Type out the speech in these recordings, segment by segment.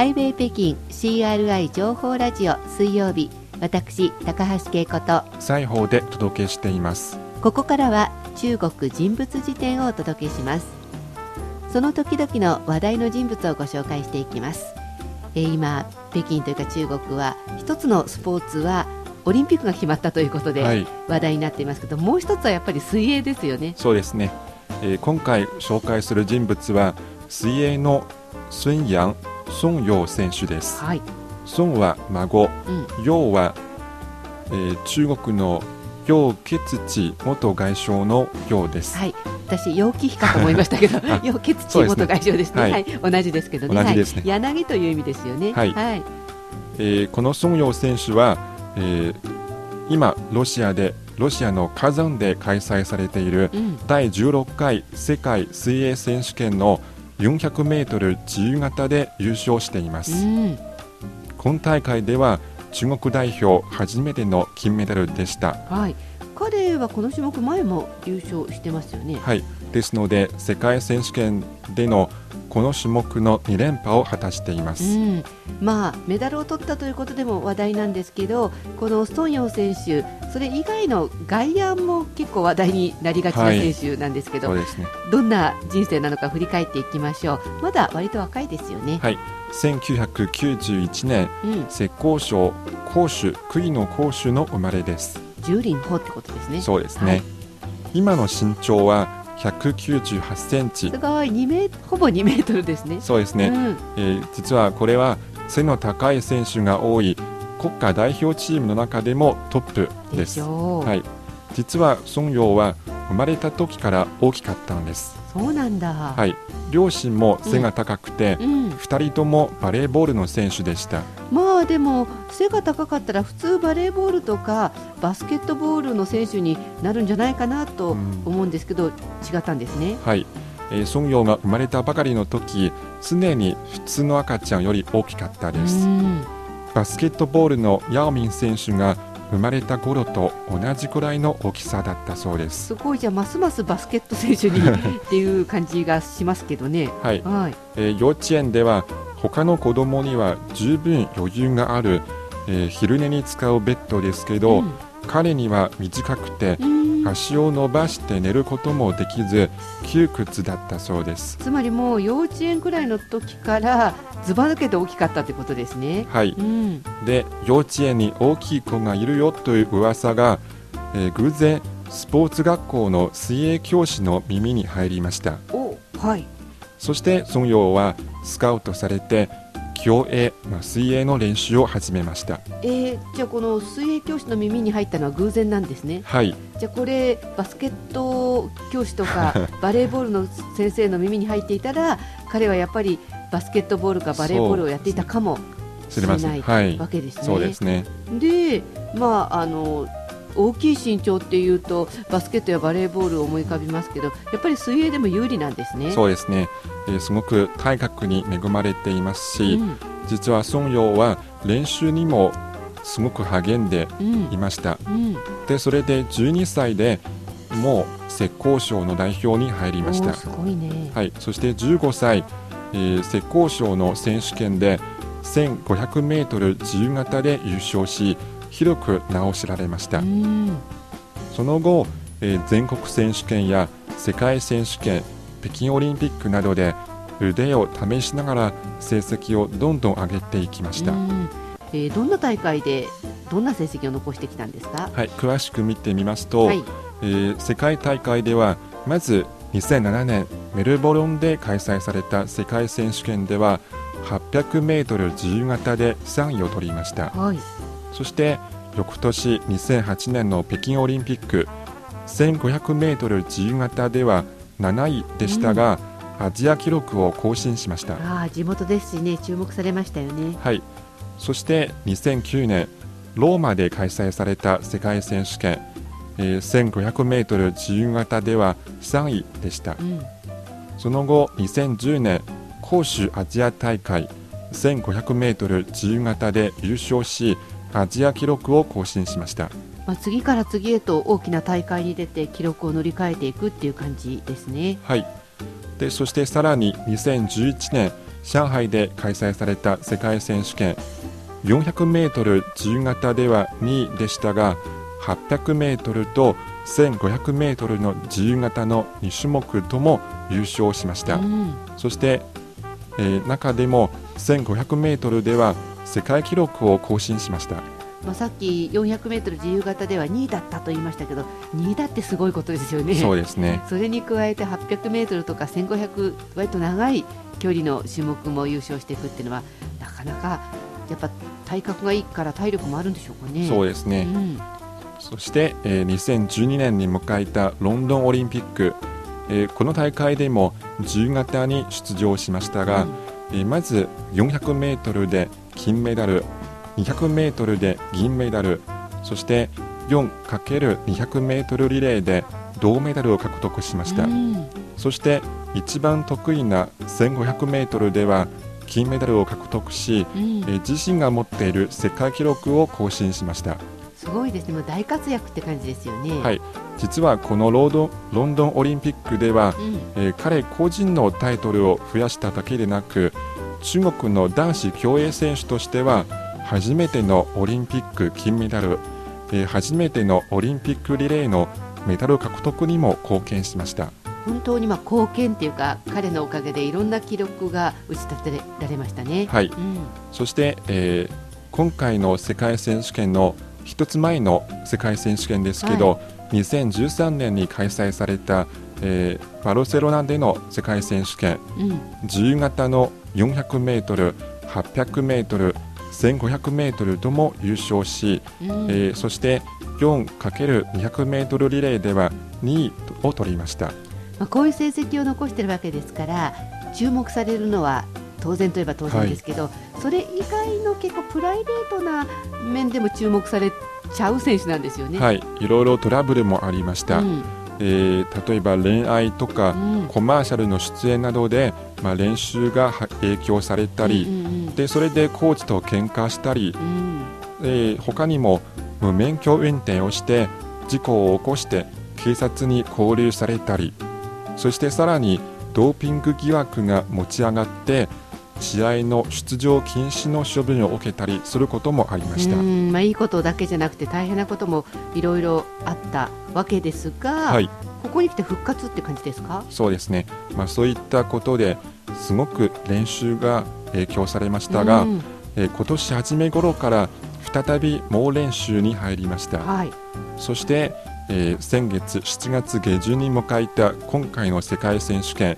ハイウェイ北京 CRI 情報ラジオ水曜日私高橋恵子と裁縫でお届けしています。ここからは中国人物辞典をお届けします。その時々の話題の人物をご紹介していきます。えー今北京というか中国は一つのスポーツはオリンピックが決まったということではい。話題になっていますけど、もう一つはやっぱり水泳ですよね。そうですね、えー今回紹介する人物は水泳の孫楊孫陽選手です。はい、孫は孫。うん、陽は、えー中国の楊潔チ元外相の陽です、はい、私陽気比かと思いましたけど あ陽血チ元外相ですね。はいはい、同じですけどね。同じですね。はい、柳という意味ですよね。はい。はい、えーこの孫陽選手は、えー今ロシアでロシアの火山で開催されているうん、第16回世界水泳選手権の 400m 自由形で優勝しています、うん、今大会では中国代表初めての金メダルでした。はい、彼はこの種目前も優勝してますよね。はい。ですので世界選手権でのこの種目の2連覇を果たしています、うん、まあメダルを取ったということでも話題なんですけどこのストンヨン選手それ以外の外野も結構話題になりがちな選手なんですけど、そうですね。どんな人生なのか振り返っていきましょう。まだ割と若いですよね、はい。1991年うん、浙江省杭州杭の杭州の生まれです十輪法ってことですね。そうですね、はい。今の身長は198センチ。すごい。2メーほぼ2メートルですね。そうですね、うん、えー実はこれは背の高い選手が多い国家代表チームの中でもトップでですはい、実は孫陽は生まれた時から大きかったんです、そうなんだ、はい、両親も背が高くて、うん、2人ともバレーボールの選手でした。まあでも背が高かったら普通バレーボールとかバスケットボールの選手になるんじゃないかなとうん。思うんですけど、違ったんですね。はい、えー孫陽が生まれたばかりの時常に普通の赤ちゃんより大きかったです、うん。バスケットボールのヤオミン選手が生まれた頃と同じくらいの大きさだったそうですすごいじゃあますますバスケット選手にっていう感じがしますけどね。はい、はい。えー幼稚園では他の子供には十分余裕がある、えー昼寝に使うベッドですけど、うん彼には短くてうん足を伸ばして寝ることもできず窮屈だったそうですつまりもう幼稚園くらいの時からずば抜けて大きかったってことですね。はいうん。で幼稚園に大きい子がいるよという噂が、えー偶然スポーツ学校の水泳教師の耳に入りましたおはい。そして孫陽はスカウトされて競泳、まあ、水泳の練習を始めました。えー、じゃあこの水泳教師の耳に入ったのは偶然なんですね。はい。じゃあこれバスケット教師とか バレーボールの先生の耳に入っていたら彼はやっぱりバスケットボールかバレーボールをやっていたかもしれなはい。わけですね。そうですね。でまああの大きい身長っていうとバスケットやバレーボールを思い浮かびますけどやっぱり水泳でも有利なんですね。そうですね、えーすごく体格に恵まれていますし、うん。実は孫陽は練習にもすごく励んでうん。いました。うん、でそれで12歳でもう浙江省の代表に入りました。すごいね。はい、そして15歳、えー浙江省の選手権で 1500m 自由形で優勝し広く名を知られました、うんその後、えー全国選手権や世界選手権北京オリンピックなどで腕を試しながら成績をどんどん上げていきました、うんえーどんな大会でどんな成績を残してきたんですか？はい、詳しく見てみますと、はい。えー世界大会ではまず2007年メルボルンで開催された世界選手権では 800m 自由形で3位を取りましたはい。そして翌年2008年の北京オリンピック。1500m 自由形では7位でしたが、アジア記録を更新しました。ああ地元ですしね注目されましたよね。はい、そして2009年ローマで開催された世界選手権、えー 1500m 自由形では3位でした。うん。その後2010年杭州アジア大会。1500m 自由形で優勝しアジア記録を更新しました。まあ次から次へと大きな大会に出て記録を塗り替えていくっていう感じですね。はい。でそしてさらに2011年上海で開催された世界選手権。400m 自由形では2位でしたが 800m と 1500m の自由形の2種目とも優勝しました、うん、そして、えー、中でも 1500m では世界記録を更新しました。まあ、さっき 400m 自由形では2位だったと言いましたけど2位だってすごいことですよね。そうですね。それに加えて 800m とか1500割と長い距離の種目も優勝していくっていうのはなかなかやっぱ体格がいいから体力もあるんでしょうかね。そうですね、うん、そして、えー、2012年に迎えたロンドンオリンピック、えー、この大会でも自由形に出場しましたが、うん、えー、まず 400m で金メダル 200m で銀メダルそして 4×200m リレーで銅メダルを獲得しました、うん、そして一番得意な 1500m では金メダルを獲得し、うん、え自身が持っている世界記録を更新しましたすごいですね。もう大活躍って感じですよね。はい。実はこのロードロンドンオリンピックでは、うん、えー、彼個人のタイトルを増やしただけでなく中国の男子競泳選手としては初めてのオリンピック金メダル、えー、初めてのオリンピックリレーのメダル獲得にも貢献しました。本当にまあ貢献っていうか彼のおかげでいろんな記録が打ち立てられましたね。はい、うん、そして、えー、今回の世界選手権の一つ前の世界選手権ですけど、はい、2013年に開催された、えー、バルセロナでの世界選手権、うん、自由形の400メートル、800メートル、1500メートルとも優勝し、うん、えー、そして 4×200 メートルリレーでは2位を取りました。まあ、こういう成績を残しているわけですから注目されるのは当然といえば当然ですけど、はい、それ以外の結構プライベートな面でも注目されちゃう選手なんですよね。はい、いろいろトラブルもありました。うん、えー、例えば恋愛とか、うん、コマーシャルの出演などで、まあ、練習が影響されたり、うんうんうん、でそれでコーチと喧嘩したり、うん、えー、他にも無免許運転をして事故を起こして警察に拘留されたりそしてさらにドーピング疑惑が持ち上がって試合の出場禁止の処分を受けたりすることもありました。まあ、いいことだけじゃなくて大変なこともいろいろあったわけですが、はい、ここに来て復活って感じですか？そうですね、まあ、そういったことですごく練習が影響されましたが、えー、今年初め頃から再び猛練習に入りました、はい、そしてえー、先月7月下旬に迎えた今回の世界選手権。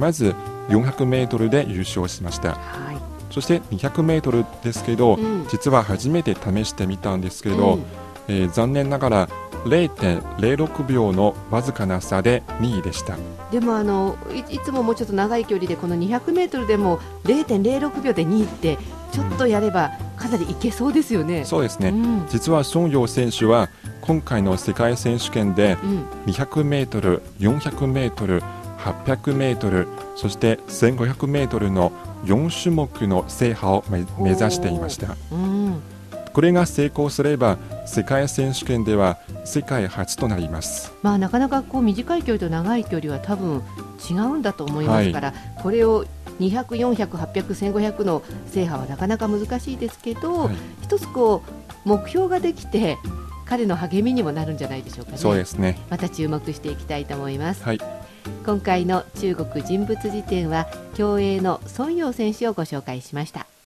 まず 400m で優勝しました、はい、そして 200m ですけど、うん、実は初めて試してみたんですけど、うん、えー、残念ながら0.06秒のわずかな差で2位でした。でもあのいつももうちょっと長い距離でこの 200m でも0.06秒で2位ってちょっとやればかなりいけそうですよね。そうですね、うん、実は孫陽選手は今回の世界選手権で200メートル、400メートル、800メートル、そして1500メートルの4種目の制覇を目指していました。うんこれが成功すれば世界選手権では世界初となります、まあ、なかなかこう短い距離と長い距離は多分違うんだと思いますから、はい、これを200、400、800、1500の制覇はなかなか難しいですけど、はい、一つこう目標ができて彼の励みにもなるんじゃないでしょうかね。そうですねまた注目していきたいと思います。はい今回の中国人物辞典は競泳の孫陽選手をご紹介しました。